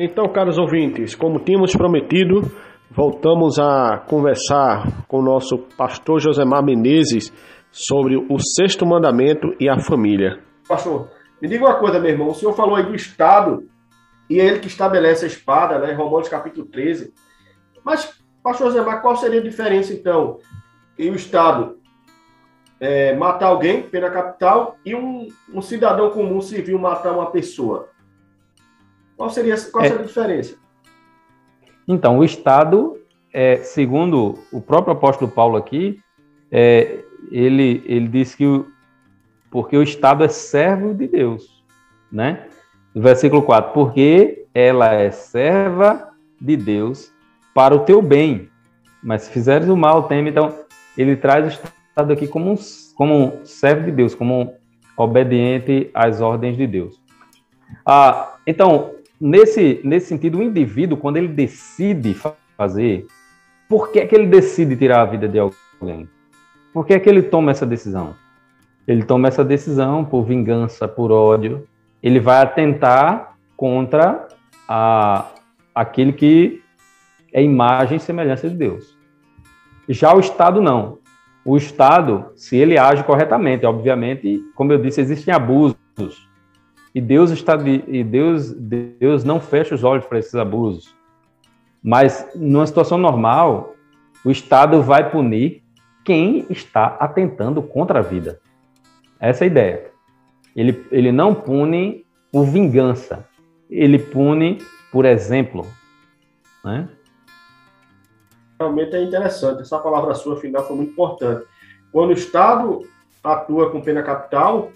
Então, caros ouvintes, como tínhamos prometido, voltamos a conversar com o nosso pastor Josemar Menezes sobre o sexto mandamento e a família. Pastor, me diga uma coisa, meu irmão. O senhor falou aí do Estado e é ele que estabelece a espada, né? Romanos capítulo 13. Mas, pastor Josemar, qual seria a diferença, então, em o Estado é, matar alguém, pena capital, e um, um cidadão comum civil matar uma pessoa? Qual seria, qual é. seria a diferença? Então, o Estado, é, segundo o próprio apóstolo Paulo aqui, é, ele, ele diz que o, porque o Estado é servo de Deus, né? Versículo 4, porque ela é serva de Deus para o teu bem, mas se fizeres o mal, teme. Então, ele traz o Estado aqui como um, como um servo de Deus, como um obediente às ordens de Deus. Ah, então, nesse, nesse sentido, o indivíduo, quando ele decide fazer, por que, é que ele decide tirar a vida de alguém? Por que é que ele toma essa decisão? Ele toma essa decisão por vingança, por ódio. Ele vai atentar contra a, aquele que é imagem e semelhança de Deus. Já o Estado não. O Estado, se ele age corretamente, obviamente, como eu disse, existem abusos e Deus está de, e Deus Deus não fecha os olhos para esses abusos. Mas numa situação normal, o Estado vai punir quem está atentando contra a vida. Essa é a ideia. Ele, ele não pune por vingança, ele pune por exemplo. Né? Realmente é interessante. Essa palavra sua final foi muito importante. Quando o Estado atua com pena capital,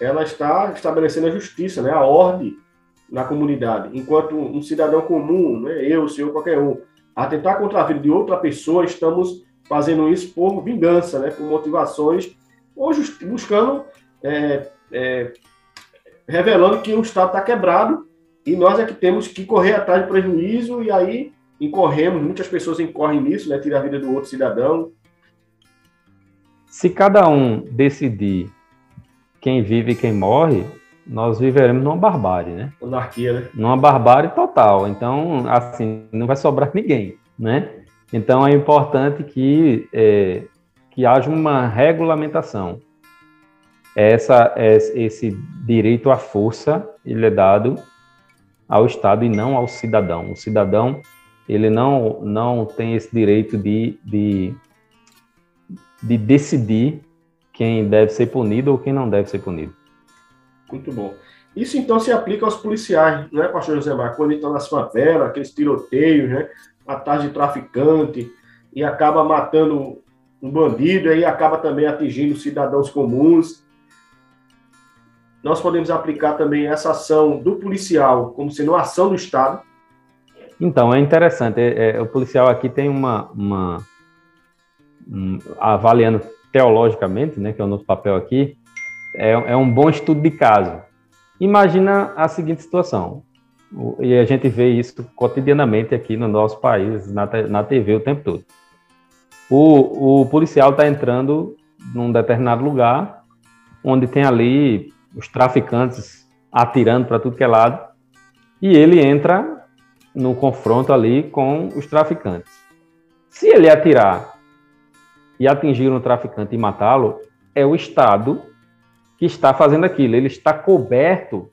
ela está estabelecendo a justiça, né, a ordem na comunidade. Enquanto um cidadão comum, né, eu, o senhor, qualquer um, atentar contra a vida de outra pessoa, estamos fazendo isso por vingança, né, por motivações, ou buscando, é, é, revelando que o Estado está quebrado e nós é que temos que correr atrás de prejuízo e aí incorremos, muitas pessoas incorrem nisso, né, tirar a vida do outro cidadão. Se cada um decidir quem vive e quem morre, nós viveremos numa barbárie, né? Anarquia, né? Numa barbárie total. Então, assim, não vai sobrar ninguém, né? Então, é importante que, é, que haja uma regulamentação. Essa, esse direito à força, ele é dado ao Estado e não ao cidadão. O cidadão, ele não, não tem esse direito de, de, de decidir quem deve ser punido ou quem não deve ser punido. Muito bom. Isso então se aplica aos policiais, né, pastor José Mar? Quando estão nas favelas, aqueles tiroteios, né? Atrás de traficante e acaba matando um bandido e acaba também atingindo cidadãos comuns. Nós podemos aplicar também essa ação do policial como sendo uma ação do Estado. Então, é interessante. É, é, o policial aqui tem uma, uma um, avaliando teologicamente, né, que é o nosso papel aqui, é, é um bom estudo de caso. Imagina a seguinte situação, e a gente vê isso cotidianamente aqui no nosso país, na, na TV o tempo todo. O, o policial está entrando num determinado lugar, onde tem ali os traficantes atirando para tudo que é lado, e ele entra no confronto ali com os traficantes. Se ele atirar e atingir um traficante e matá-lo, é o Estado que está fazendo aquilo. Ele está coberto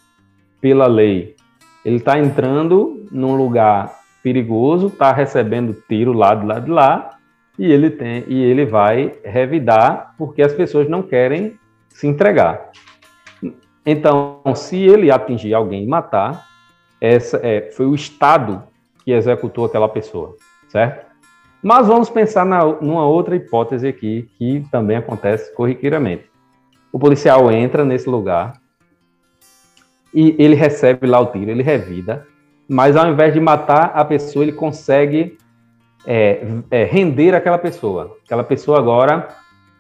pela lei. Ele está entrando num lugar perigoso, está recebendo tiro lá de lá de lá, e ele tem e ele vai revidar porque as pessoas não querem se entregar. Então, se ele atingir alguém e matar, essa é, foi o Estado que executou aquela pessoa, certo? Mas vamos pensar na, numa outra hipótese aqui, que também acontece corriqueiramente. o policial entra nesse lugar e ele recebe lá o tiro, ele revida, mas ao invés de matar a pessoa, ele consegue é, é, render aquela pessoa. Aquela pessoa agora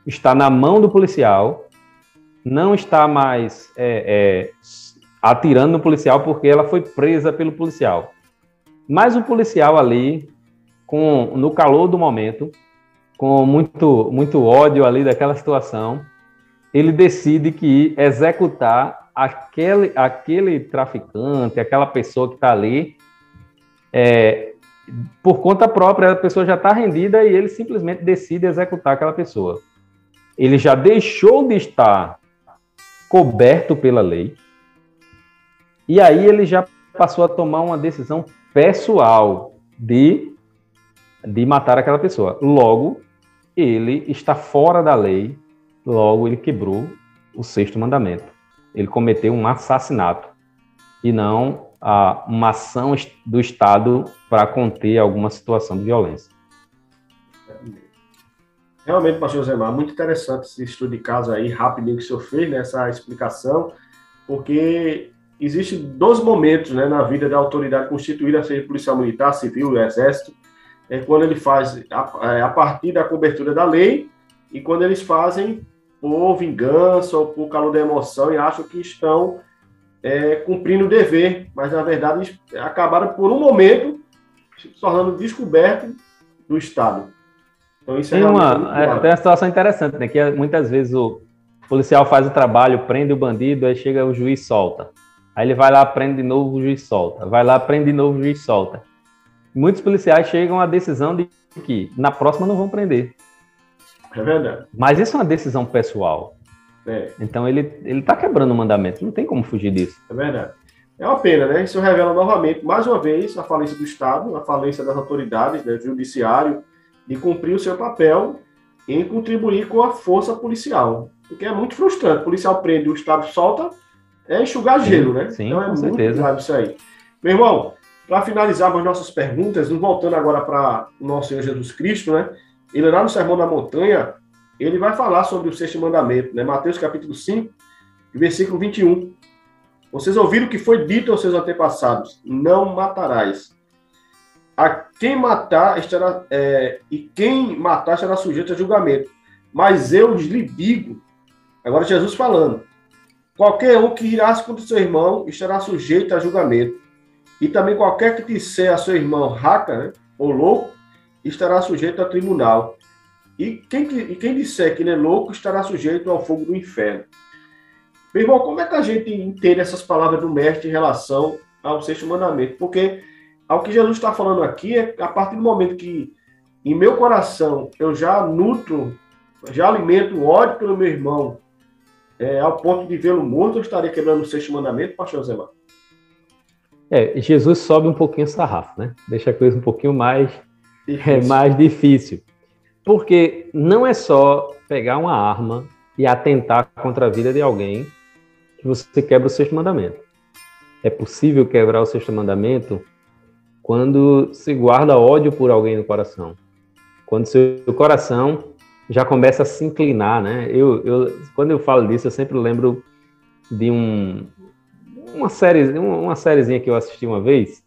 está na mão do policial, não está mais é, é atirando no policial porque ela foi presa pelo policial. Mas o policial ali, com no calor do momento, com muito muito ódio ali daquela situação, ele decide que executar aquele aquele traficante, aquela pessoa que está ali, é, por conta própria, a pessoa já está rendida e ele simplesmente decide executar aquela pessoa. Ele já deixou de estar coberto pela lei, e aí ele já passou a tomar uma decisão pessoal de, de matar aquela pessoa. Logo, ele está fora da lei, logo ele quebrou o sexto mandamento. Ele cometeu um assassinato e não ah, uma ação do Estado para conter alguma situação de violência. Realmente, pastor Zemar, muito interessante esse estudo de caso aí, rapidinho que o senhor fez, nessa né, explicação, porque Existem dois momentos né, na vida da autoridade constituída, seja policial militar, civil, exército, é quando ele faz a, é, a partir da cobertura da lei e quando eles fazem por vingança ou por calor da emoção e acham que estão é, cumprindo o dever, mas na verdade acabaram por um momento se tornando descoberto do Estado. Então isso é tem uma, é, tem uma situação interessante, né? Que muitas vezes o policial faz o trabalho, prende o bandido, aí chega o juiz solta. Aí ele vai lá, prende de novo, o juiz solta. Vai lá, prende de novo, o juiz solta. Muitos policiais chegam à decisão de que na próxima não vão prender. É verdade. Mas isso é uma decisão pessoal. É. Então ele ele está quebrando o mandamento. Não tem como fugir disso. É verdade. É uma pena, né? Isso revela novamente, mais uma vez, a falência do Estado, a falência das autoridades, né, do judiciário, de cumprir o seu papel em contribuir com a força policial. Porque é muito frustrante. O policial prende, o Estado solta, é enxugar gelo, né? Sim, então é muito certeza. grave isso aí. Meu irmão, para finalizarmos nossas perguntas, voltando agora para o nosso Senhor Jesus Cristo, né? Ele lá no Sermão da Montanha, ele vai falar sobre o sexto mandamento, né? Mateus capítulo 5, versículo 21. Vocês ouviram o que foi dito aos seus antepassados: não matarás. A quem matar estará é, e quem matar estará sujeito a julgamento. Mas eu lhe digo, agora Jesus falando, Qualquer um que irá contra seu irmão estará sujeito a julgamento. E também qualquer que disser a seu irmão raca, né, ou louco, estará sujeito a tribunal. E quem, e quem disser que ele é louco estará sujeito ao fogo do inferno. Meu irmão, como é que a gente entende essas palavras do mestre em relação ao sexto mandamento? Porque ao que Jesus está falando aqui é a partir do momento que em meu coração eu já nutro, já alimento o ódio pelo meu irmão, é, ao ponto de vê-lo morto, eu estaria quebrando o sexto mandamento, pastor Zemar? É, Jesus sobe um pouquinho essa sarrafo, né? Deixa a coisa um pouquinho mais difícil. É, mais difícil. Porque não é só pegar uma arma e atentar contra a vida de alguém que você quebra o sexto mandamento. É possível quebrar o sexto mandamento quando se guarda ódio por alguém no coração. Quando seu coração já começa a se inclinar, né? Eu, eu, quando eu falo disso, eu sempre lembro de um, uma série, uma sériezinha que eu assisti uma vez,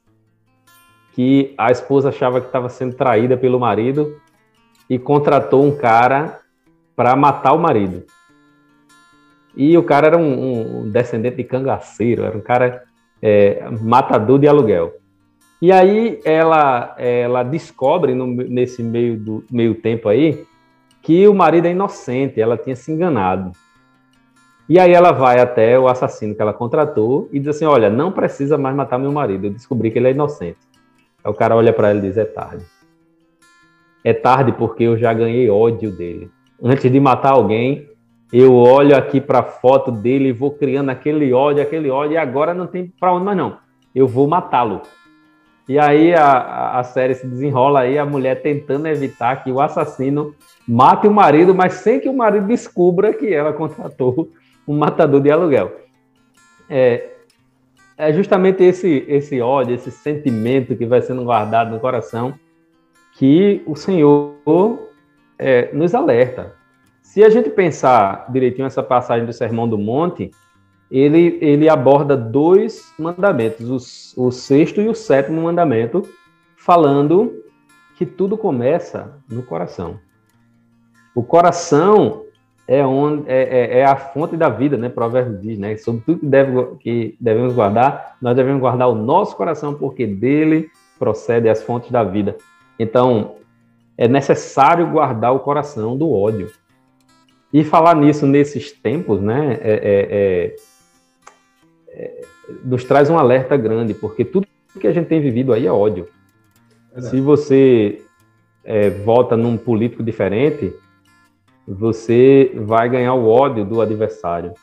que a esposa achava que estava sendo traída pelo marido e contratou um cara para matar o marido. E o cara era um, um, descendente de cangaceiro, era um cara é, matador de aluguel. E aí ela, ela descobre no, nesse meio do meio tempo aí que o marido é inocente, ela tinha se enganado. E aí ela vai até o assassino que ela contratou e diz assim: Olha, não precisa mais matar meu marido, eu descobri que ele é inocente. Aí o cara olha para ela e diz: É tarde. É tarde porque eu já ganhei ódio dele. Antes de matar alguém, eu olho aqui para a foto dele e vou criando aquele ódio, aquele ódio, e agora não tem para onde mais não. Eu vou matá-lo. E aí a, a série se desenrola aí, a mulher tentando evitar que o assassino mate o marido, mas sem que o marido descubra que ela contratou um matador de aluguel. É, é justamente esse, esse ódio, esse sentimento que vai sendo guardado no coração que o Senhor é, nos alerta. Se a gente pensar direitinho essa passagem do Sermão do Monte, ele, ele aborda dois mandamentos, o, o sexto e o sétimo mandamento, falando que tudo começa no coração. O coração é, onde, é, é, é, a fonte da vida, né? Provérbios diz, né? Sobre tudo que, deve, que devemos guardar, nós devemos guardar o nosso coração, porque dele procede as fontes da vida. Então, é necessário guardar o coração do ódio. E falar nisso nesses tempos, né? É, é, é, é nos traz um alerta grande, porque tudo que a gente tem vivido aí é ódio. Se você é, vota num político diferente, você vai ganhar o ódio do adversário.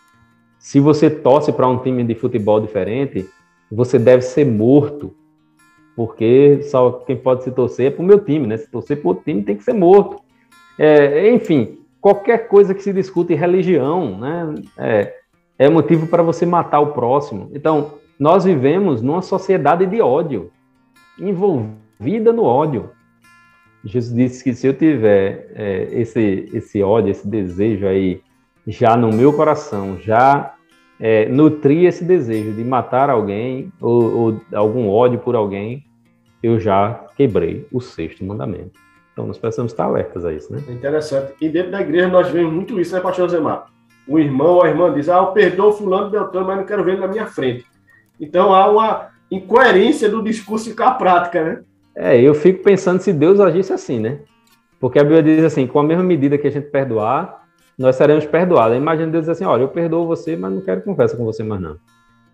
Se você torce para um time de futebol diferente, você deve ser morto. Porque só quem pode se torcer é para o meu time, né? Se torcer para o time, tem que ser morto. É, enfim, qualquer coisa que se discute em religião, né? É, é motivo para você matar o próximo. Então, nós vivemos numa sociedade de ódio, envolvida no ódio. Jesus disse que se eu tiver é, esse, esse ódio, esse desejo aí já no meu coração, já é, nutrir esse desejo de matar alguém ou, ou, algum ódio por alguém, eu já quebrei o sexto mandamento. Então nós precisamos estar alertas a isso, né? É interessante. E dentro da igreja nós vemos muito isso, né, pastor Zemar? O irmão ou a irmã diz, ah, eu perdoo fulano Beltrano, mas não quero ver ele na minha frente. Então há uma incoerência do discurso com a prática, né? É, eu fico pensando se Deus agisse assim, né? Porque a Bíblia diz assim, com a mesma medida que a gente perdoar, nós seremos perdoados. Imagina Deus dizer assim, olha, eu perdoo você, mas não quero conversa com você mais não.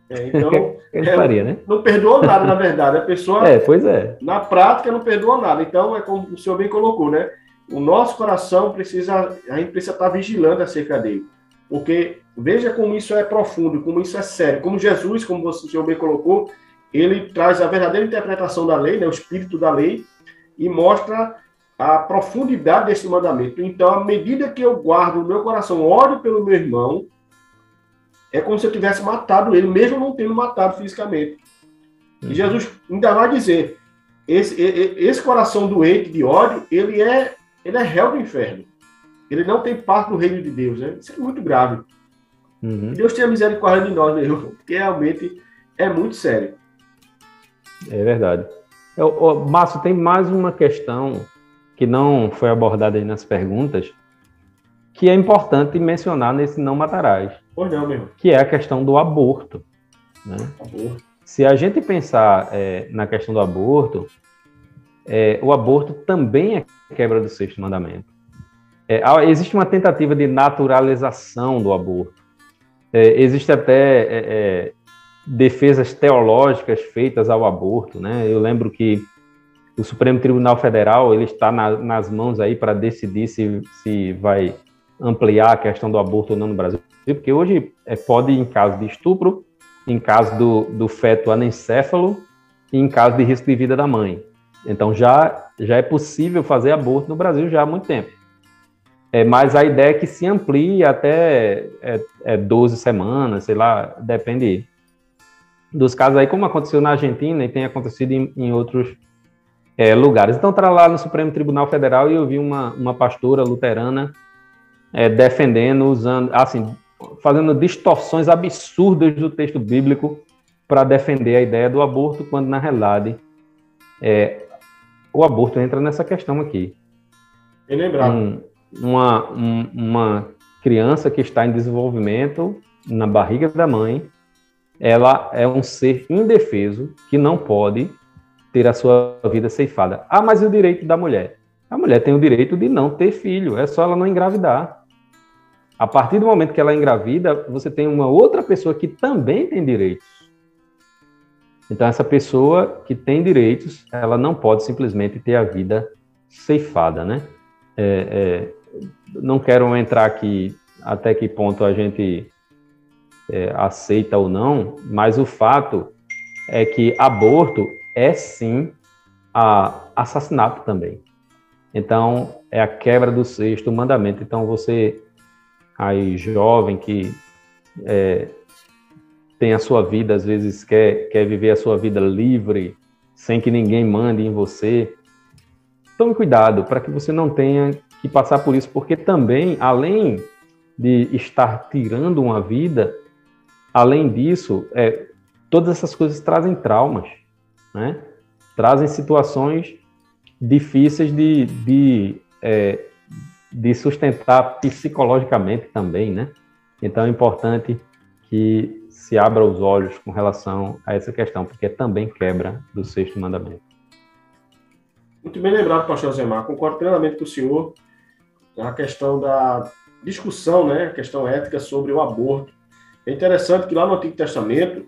É, então, é, faria, né? não perdoa nada, na verdade. A pessoa, é, pois é. na prática, não perdoa nada. Então, é como o senhor bem colocou, né? O nosso coração precisa, a gente precisa estar vigilando acerca dele. Porque veja como isso é profundo, como isso é sério. Como Jesus, como o senhor bem colocou, ele traz a verdadeira interpretação da lei, né, o espírito da lei, e mostra a profundidade desse mandamento. Então, à medida que eu guardo no meu coração, oro pelo meu irmão, é como se eu tivesse matado ele, mesmo não tendo matado fisicamente. E uhum. Jesus ainda vai dizer: esse, esse coração doente de ódio, ele é, ele é réu do inferno. Ele não tem parte no reino de Deus. Né? Isso é muito grave. Uhum. Deus tenha misericórdia de nós mesmo, porque realmente é muito sério. É verdade. Eu, Márcio, tem mais uma questão que não foi abordada aí nas perguntas, que é importante mencionar nesse Não Matarás. Pois não, meu. Que é a questão do aborto. Né? Aborto. Se a gente pensar é, na questão do aborto, é, o aborto também é quebra do sexto mandamento. É, existe uma tentativa de naturalização do aborto. É, existe até é, é, defesas teológicas feitas ao aborto, né? Eu lembro que o Supremo Tribunal Federal ele está na, nas mãos aí para decidir se, se vai ampliar a questão do aborto ou não no Brasil, porque hoje é, pode em caso de estupro, em caso do, do feto anencéfalo e em caso de risco de vida da mãe. Então já já é possível fazer aborto no Brasil já há muito tempo. É, mas a ideia é que se amplie até é, é 12 semanas, sei lá, depende dos casos aí, como aconteceu na Argentina e tem acontecido em, em outros é, lugares. Então, estava lá no Supremo Tribunal Federal e eu vi uma, uma pastora luterana é, defendendo, usando, assim, fazendo distorções absurdas do texto bíblico para defender a ideia do aborto, quando na realidade é, o aborto entra nessa questão aqui. E lembrar. Um, uma, um, uma criança que está em desenvolvimento na barriga da mãe ela é um ser indefeso que não pode ter a sua vida ceifada. Ah, mas e o direito da mulher? A mulher tem o direito de não ter filho, é só ela não engravidar. A partir do momento que ela engravida, você tem uma outra pessoa que também tem direitos. Então, essa pessoa que tem direitos, ela não pode simplesmente ter a vida ceifada, né? É, é, não quero entrar aqui até que ponto a gente é, aceita ou não, mas o fato é que aborto é sim assassinato também. Então, é a quebra do sexto mandamento. Então, você, aí jovem que é, tem a sua vida, às vezes quer, quer viver a sua vida livre, sem que ninguém mande em você, tome cuidado para que você não tenha que passar por isso, porque também, além de estar tirando uma vida, além disso, é, todas essas coisas trazem traumas, né? trazem situações difíceis de, de, é, de sustentar psicologicamente também, né? Então é importante que se abra os olhos com relação a essa questão, porque também quebra do sexto mandamento. Muito bem lembrado, pastor Zemar. Concordo plenamente com o senhor a questão da discussão, né, a questão ética sobre o aborto. É interessante que lá no Antigo Testamento,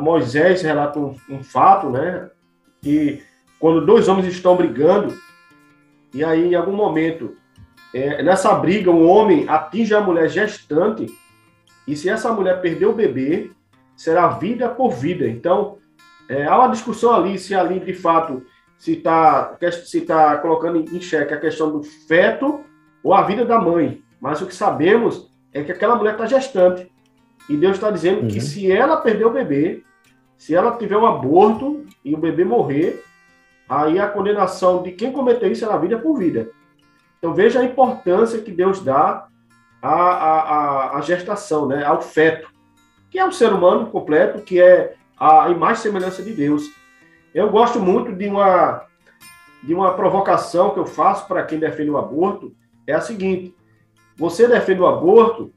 Moisés relata um, um, fato, né, que quando dois homens estão brigando, e aí em algum momento, é, nessa briga, um homem atinge a mulher gestante, e se essa mulher perder o bebê, será vida por vida. Então, é, há uma discussão ali se ali de fato se está se tá colocando em xeque a questão do feto ou a vida da mãe. Mas o que sabemos é que aquela mulher está gestante. E Deus está dizendo uhum. que se ela perder o bebê, se ela tiver um aborto e o bebê morrer, aí a condenação de quem cometeu isso é na vida por vida. Então veja a importância que Deus dá à, à, à gestação, né, ao feto, que é um ser humano completo, que é a imagem e semelhança de Deus. Eu gosto muito de uma, de uma provocação que eu faço para quem defende o aborto, é a seguinte, você defende o aborto,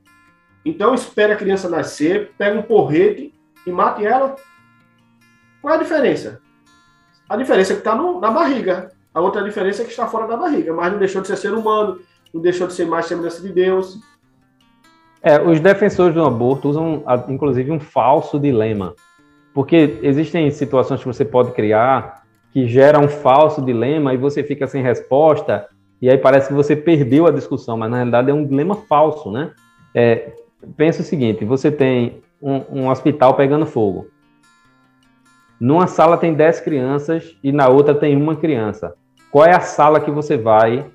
então espere a criança nascer, pega um porrete e mate ela. Qual é a diferença? A diferença é que está na barriga. A outra diferença é que está fora da barriga, mas não deixou de ser ser humano, não deixou de ser mais semelhança de Deus. É, os defensores do aborto usam, inclusive, um falso dilema. Porque existem situações que você pode criar que geram um falso dilema e você fica sem resposta, e aí parece que você perdeu a discussão, mas na realidade é um dilema falso, né? É, pensa o seguinte: você tem um, um hospital pegando fogo. Numa sala tem 10 crianças e na outra tem uma criança. Qual é a sala que você vai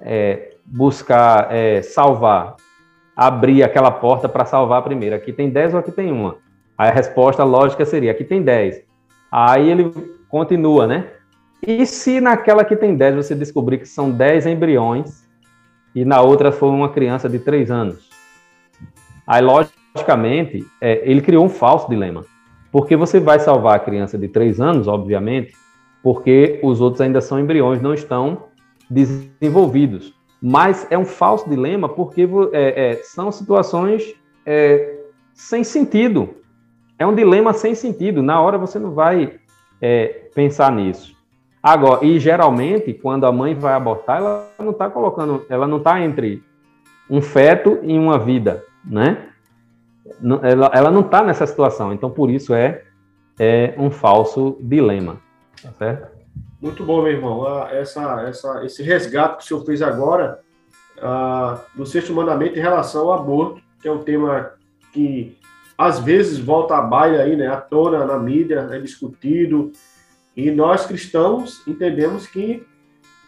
é, buscar é, salvar? Abrir aquela porta para salvar a primeira. Aqui tem 10 ou aqui tem uma? Aí a resposta lógica seria: aqui tem 10. Aí ele continua, né? E se naquela que tem 10 você descobrir que são 10 embriões e na outra foi uma criança de 3 anos? Aí, logicamente, é, ele criou um falso dilema. Porque você vai salvar a criança de 3 anos, obviamente, porque os outros ainda são embriões, não estão desenvolvidos. Mas é um falso dilema porque é, é, são situações é, sem sentido. É um dilema sem sentido. Na hora você não vai é, pensar nisso. Agora, e geralmente, quando a mãe vai abortar, ela não está colocando, ela não está entre um feto e uma vida, né? Ela, ela não está nessa situação. Então, por isso é, é um falso dilema, tá certo? Muito bom, meu irmão. Ah, essa, essa, esse resgate que o senhor fez agora ah, do sexto mandamento em relação ao aborto, que é um tema que às vezes volta à baila aí, né, à tona na mídia, é discutido, e nós cristãos entendemos que,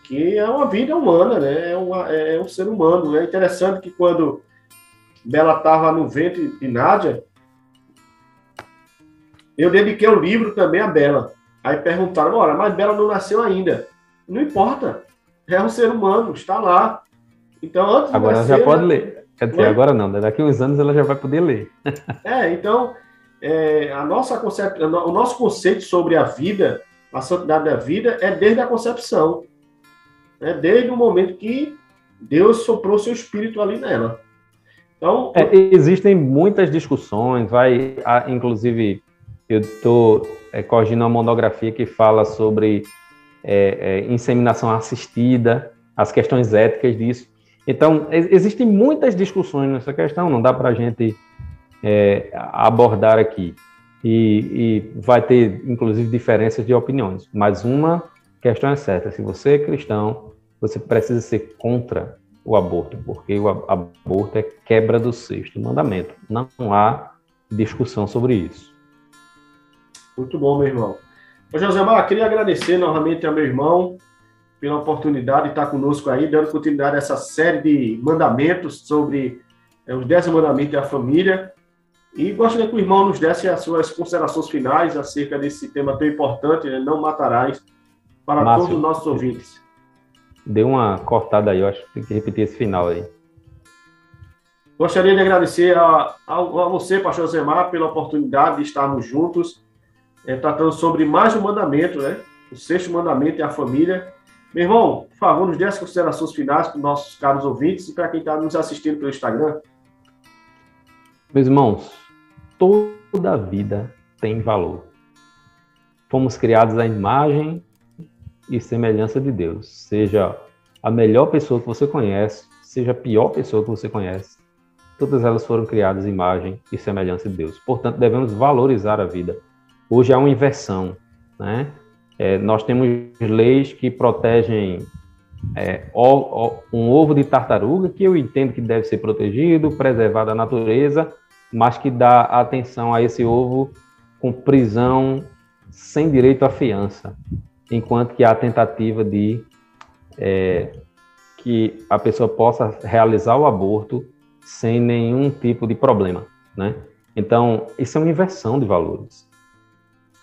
que é uma vida humana, né, é, uma, é um ser humano. É interessante que quando Bela estava no ventre de Nádia, eu dediquei o um livro também a Bela. Aí perguntaram, ora, mas Bela não nasceu ainda. Não importa, é um ser humano, está lá. Então, antes Agora nascer, já pode ler. Quer dizer, agora não, né? daqui a uns anos ela já vai poder ler. é, então, é, a nossa concep... o nosso conceito sobre a vida, a santidade da vida, é desde a concepção. É desde o momento que Deus soprou seu espírito ali nela. Então, é, existem muitas discussões, vai, inclusive, eu estou é, corrigindo uma monografia que fala sobre é, é, inseminação assistida, as questões éticas disso. Então, existem muitas discussões nessa questão, não dá para a gente é, abordar aqui. E, e, vai ter, inclusive, diferenças de opiniões. Mas uma questão é certa: se você é cristão, você precisa ser contra o aborto, porque o aborto é quebra do sexto mandamento. Não há discussão sobre isso. Muito bom, meu irmão. Ô, Josemar, queria agradecer novamente ao meu irmão pela oportunidade de estar conosco aí, dando continuidade a essa série de mandamentos sobre é, os dez mandamentos da família. E gostaria que o irmão nos desse as suas considerações finais acerca desse tema tão importante, né? não matarás, para Márcio, todos os nossos ouvintes. Deu uma cortada aí, eu acho que tem que repetir esse final aí. Gostaria de agradecer a, a, a você, pastor Zemar, pela oportunidade de estarmos juntos, é, tratando sobre mais um mandamento, né? O sexto mandamento é a família. Meu irmão, por favor, nos dê as considerações finais para os nossos caros ouvintes e para quem está nos assistindo pelo Instagram. Meus irmãos, toda vida tem valor. Fomos criados à imagem e semelhança de Deus. Seja a melhor pessoa que você conhece, seja a pior pessoa que você conhece, todas elas foram criadas imagem e semelhança de Deus. Portanto, devemos valorizar a vida. Hoje há uma inversão, né? É, nós temos leis que protegem é, um ovo de tartaruga, que eu entendo que deve ser protegido, preservado da natureza, mas que dá atenção a esse ovo com prisão sem direito à fiança, enquanto que há a tentativa de é, que a pessoa possa realizar o aborto sem nenhum tipo de problema, né? Então, isso é uma inversão de valores.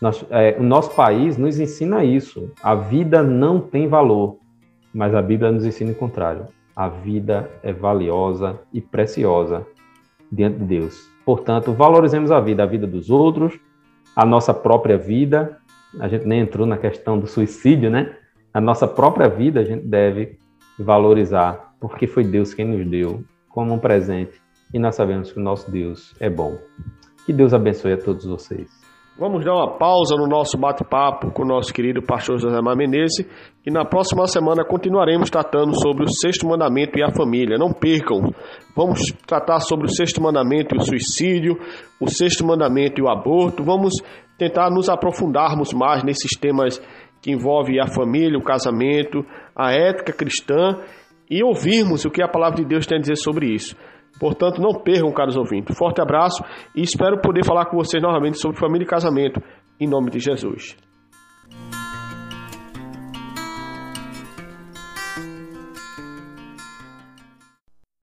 Nós, é, o nosso país nos ensina isso. A vida não tem valor, mas a Bíblia nos ensina o contrário. A vida é valiosa e preciosa diante de Deus. Portanto, valorizemos a vida, a vida dos outros, a nossa própria vida. A gente nem entrou na questão do suicídio, né? A nossa própria vida a gente deve valorizar, porque foi Deus quem nos deu como um presente e nós sabemos que o nosso Deus é bom. Que Deus abençoe a todos vocês. Vamos dar uma pausa no nosso bate-papo com o nosso querido pastor José Mar Menezes e na próxima semana continuaremos tratando sobre o sexto mandamento e a família. Não percam, vamos tratar sobre o sexto mandamento e o suicídio, o sexto mandamento e o aborto. Vamos tentar nos aprofundarmos mais nesses temas que envolvem a família, o casamento, a ética cristã e ouvirmos o que a palavra de Deus tem a dizer sobre isso. Portanto, não percam, caros ouvintes. Forte abraço e espero poder falar com vocês novamente sobre família e casamento, em nome de Jesus.